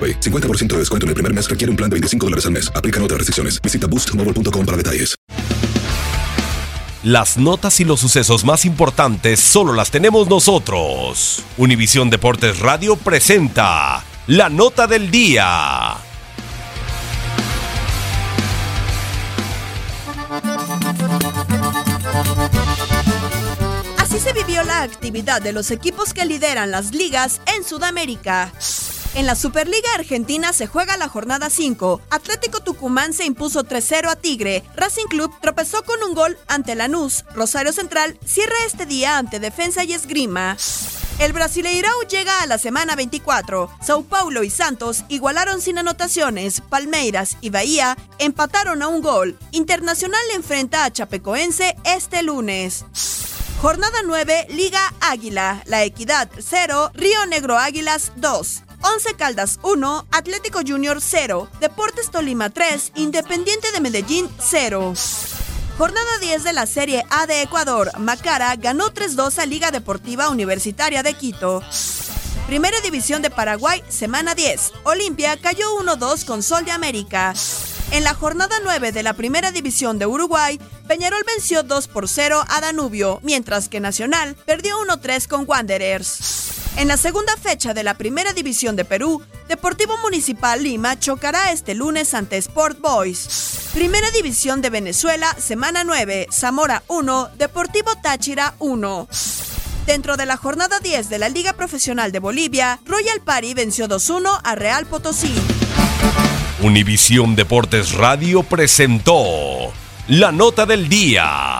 AroPay. 50% de descuento en el primer mes requiere un plan de 25 dólares al mes. Aplican otras restricciones. Visita boostmobile.com para detalles. Las notas y los sucesos más importantes solo las tenemos nosotros. Univisión Deportes Radio presenta la nota del día. Así se vivió la actividad de los equipos que lideran las ligas en Sudamérica. En la Superliga Argentina se juega la jornada 5. Atlético Tucumán se impuso 3-0 a Tigre. Racing Club tropezó con un gol ante Lanús. Rosario Central cierra este día ante Defensa y Esgrima. El Brasileirão llega a la semana 24. Sao Paulo y Santos igualaron sin anotaciones. Palmeiras y Bahía empataron a un gol. Internacional enfrenta a Chapecoense este lunes. Jornada 9, Liga Águila. La Equidad 0, Río Negro Águilas 2. 11 Caldas 1, Atlético Junior 0, Deportes Tolima 3, Independiente de Medellín 0. Jornada 10 de la Serie A de Ecuador, Macara ganó 3-2 a Liga Deportiva Universitaria de Quito. Primera División de Paraguay, semana 10. Olimpia cayó 1-2 con Sol de América. En la jornada 9 de la Primera División de Uruguay, Peñarol venció 2 por 0 a Danubio, mientras que Nacional perdió 1-3 con Wanderers. En la segunda fecha de la Primera División de Perú, Deportivo Municipal Lima chocará este lunes ante Sport Boys. Primera División de Venezuela, semana 9, Zamora 1, Deportivo Táchira 1. Dentro de la jornada 10 de la Liga Profesional de Bolivia, Royal Party venció 2-1 a Real Potosí. Univisión Deportes Radio presentó la nota del día.